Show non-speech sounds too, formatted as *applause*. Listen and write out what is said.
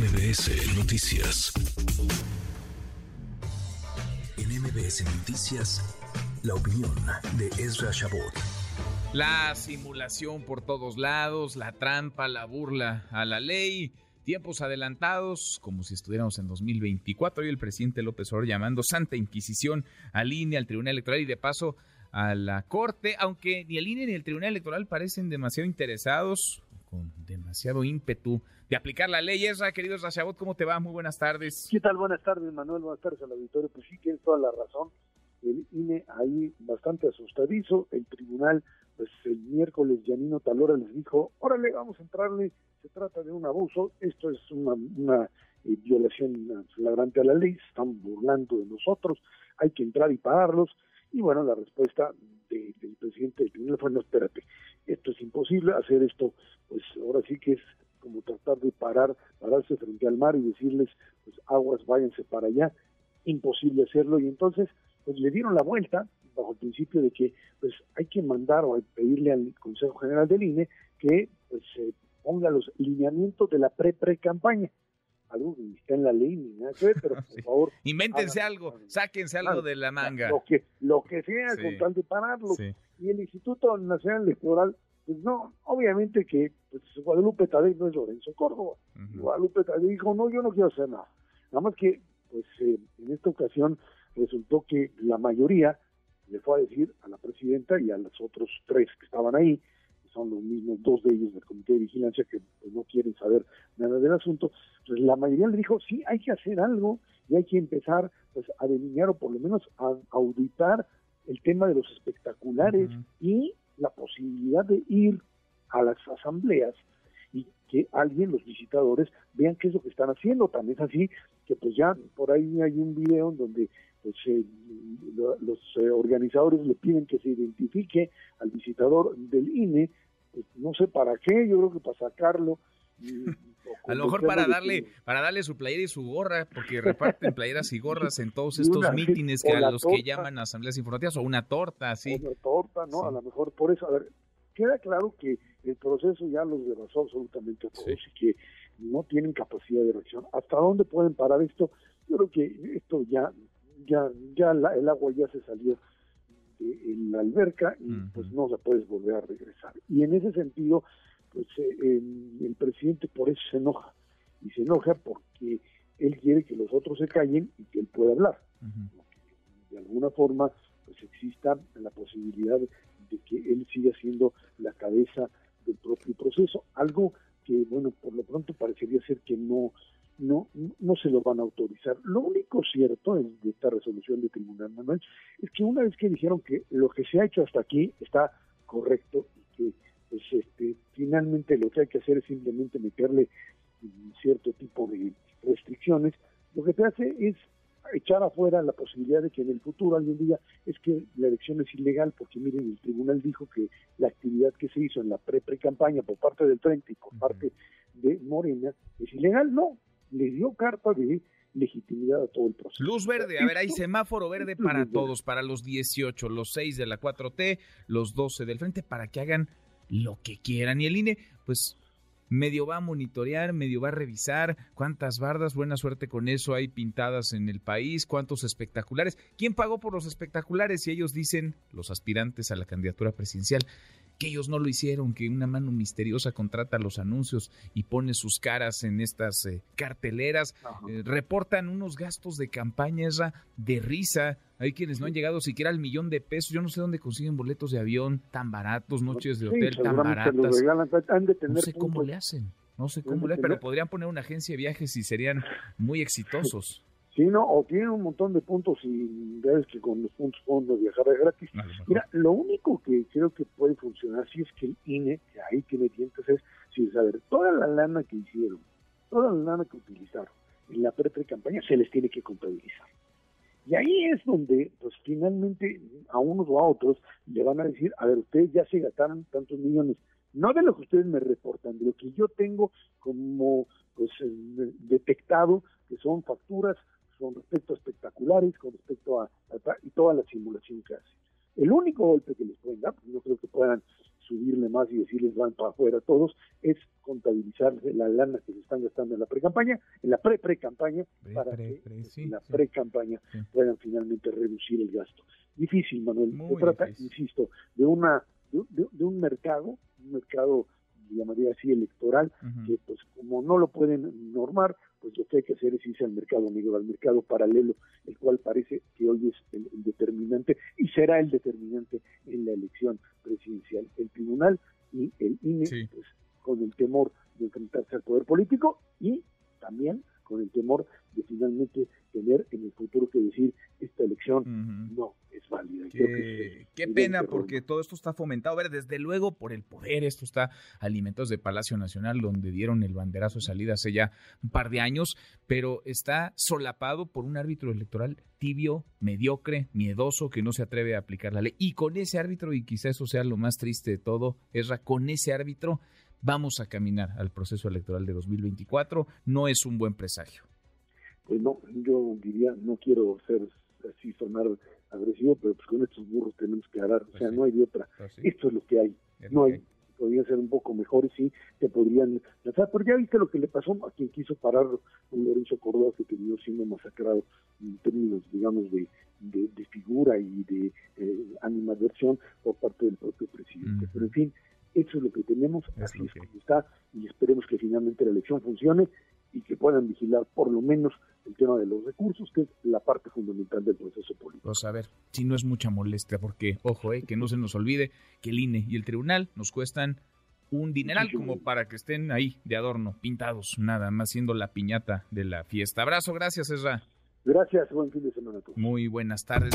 MBS Noticias. En MBS Noticias, la opinión de Ezra Shabot. La simulación por todos lados, la trampa, la burla a la ley, tiempos adelantados, como si estuviéramos en 2024. Y el presidente López Obrador llamando Santa Inquisición al INE, al Tribunal Electoral y de paso a la Corte, aunque ni el INE ni el Tribunal Electoral parecen demasiado interesados, con demasiado ímpetu de aplicar la ley. Esra, querido Rashabot, ¿cómo te va? Muy buenas tardes. ¿Qué tal? Buenas tardes, Manuel. Buenas tardes al auditorio. Pues sí, tienes toda la razón. El INE ahí bastante asustadizo. El tribunal, pues el miércoles, Yanino Talora les dijo, órale, vamos a entrarle. Se trata de un abuso. Esto es una, una eh, violación flagrante a la ley. Están burlando de nosotros. Hay que entrar y pararlos. Y bueno, la respuesta de, del presidente del tribunal fue, no, espérate, esto es imposible, hacer esto, pues ahora sí que es como tratar de parar, pararse frente al mar y decirles, pues aguas, váyanse para allá, imposible hacerlo, y entonces, pues le dieron la vuelta, bajo el principio de que, pues hay que mandar o pedirle al Consejo General del INE que, pues, se ponga los lineamientos de la pre-pre-campaña algo que está en la ley ni nada que ver, pero por *laughs* favor. Invéntense algo, sáquense algo de la manga. Lo que, lo que sea, con tal de pararlo. Y el Instituto Nacional Electoral, pues no, obviamente que pues, Guadalupe Tadei no es Lorenzo Córdoba. Guadalupe Tadei dijo, no, yo no quiero hacer nada. Nada más que, pues eh, en esta ocasión resultó que la mayoría le fue a decir a la presidenta y a los otros tres que estaban ahí, son los mismos dos de ellos del Comité de Vigilancia que pues, no quieren saber nada del asunto, pues la mayoría le dijo, sí, hay que hacer algo y hay que empezar pues, a delinear o por lo menos a auditar el tema de los espectaculares y la posibilidad de ir a las asambleas y que alguien, los visitadores, vean qué es lo que están haciendo. También es así que pues ya por ahí hay un video en donde pues, eh, los eh, organizadores le piden que se identifique al visitador del INE, pues, no sé para qué, yo creo que para sacarlo. *laughs* a lo mejor para darle, para darle su playera y su gorra, porque reparten playeras y gorras en todos estos mítines que a los que llaman asambleas informativas, o una torta, sí. Una torta, ¿no? A lo mejor por eso, a ver, queda claro que el proceso ya los rebasó absolutamente a todos y que no tienen capacidad de reacción. ¿Hasta dónde pueden parar esto? Yo creo que esto ya ya ya el agua ya se salió de, en la alberca y pues no se puede volver a regresar. Y en ese sentido, pues eh, el, presidente por eso se enoja y se enoja porque él quiere que los otros se callen y que él pueda hablar. De alguna forma, pues exista la posibilidad de que él siga siendo la cabeza del propio proceso, algo que, bueno, por lo pronto parecería ser que no no, no se lo van a autorizar. Lo único cierto en esta resolución de tribunal, Manuel, es que una vez que dijeron que lo que se ha hecho hasta aquí está correcto y que pues, este, finalmente lo que hay que hacer es simplemente meterle cierto tipo de restricciones, lo que te hace es echar afuera la posibilidad de que en el futuro alguien diga es que la elección es ilegal porque miren el tribunal dijo que la actividad que se hizo en la pre pre campaña por parte del 30 y por parte de Morena es ilegal no le dio carta de legitimidad a todo el proceso. Luz verde, a ver, hay semáforo verde para todos, para los 18, los 6 de la 4T, los 12 del frente, para que hagan lo que quieran. Y el INE, pues medio va a monitorear, medio va a revisar cuántas bardas, buena suerte con eso, hay pintadas en el país, cuántos espectaculares. ¿Quién pagó por los espectaculares? Y ellos dicen, los aspirantes a la candidatura presidencial, que ellos no lo hicieron, que una mano misteriosa contrata los anuncios y pone sus caras en estas eh, carteleras, eh, reportan unos gastos de campaña esa de risa. Hay quienes no han llegado siquiera al millón de pesos. Yo no sé dónde consiguen boletos de avión tan baratos, noches de hotel tan baratas. no sé cómo le hacen. No sé cómo le hacen, pero podrían poner una agencia de viajes y serían muy exitosos. Sí, ¿no? O tienen un montón de puntos y ves que con los puntos pueden viajar de gratis. Mira, lo único que creo que puede funcionar si es que el INE, que ahí tiene dientes, es si saber toda la lana que hicieron, toda la lana que utilizaron en la pre-campaña se les tiene que contabilizar. Y ahí es donde, pues finalmente, a unos o a otros le van a decir, a ver, ustedes ya se gastaron tantos millones, no de lo que ustedes me reportan, de lo que yo tengo como pues eh, detectado, que son facturas con respecto a espectaculares, con respecto a, y toda la simulación que hace. El único golpe que les pueden dar, porque no creo que puedan subirle más y decirles van para afuera todos, es contabilizarse la lana que se están gastando en la pre-campaña, en la pre-pre-campaña, para que en la pre-campaña puedan finalmente reducir el gasto. Difícil, Manuel. se trata, insisto, de una de, un mercado, un mercado llamaría así electoral, que pues como no lo pueden normar, pues lo que hay que hacer es irse al mercado negro, al mercado paralelo, el cual parece que hoy es el, determinante y será el determinante en la elección presidencial. El tribunal y el INE, pues con el temor de enfrentarse al poder político y también con el temor de finalmente tener en el futuro que decir esta elección no válida. Qué, pena porque todo esto está fomentado, a ver, desde luego por el poder, esto está alimentos de Palacio Nacional donde dieron el banderazo de salida hace ya un par de años, pero está solapado por un árbitro electoral tibio, mediocre, miedoso, que no se atreve a aplicar la ley. Y con ese árbitro, y quizá eso sea lo más triste de todo, Esra, con ese árbitro vamos a caminar al proceso electoral de 2024. No es un buen presagio. Pues no, yo diría, no quiero ser así sonar agresivo, pero pues con estos burros tenemos que arar, o pues sea, no hay de otra. Pues Esto es lo que hay, no hay. Podrían ser un poco mejores, sí, te podrían lanzar, pero ya viste lo que le pasó a quien quiso parar un Lorenzo Córdoba que terminó siendo masacrado en términos, digamos, de, de, figura y de eh, animadversión por parte del propio presidente. Pero en fin, eso es lo que tenemos, así es como está, y esperemos que finalmente la elección funcione y que puedan vigilar por lo menos el tema de los recursos, que es la parte fundamental del proceso político. Pues a ver, si no es mucha molestia, porque, ojo, eh, que no se nos olvide que el INE y el tribunal nos cuestan un dineral como para que estén ahí de adorno, pintados, nada más siendo la piñata de la fiesta. Abrazo, gracias, Ezra. Gracias, buen fin de semana a todos. Muy buenas tardes.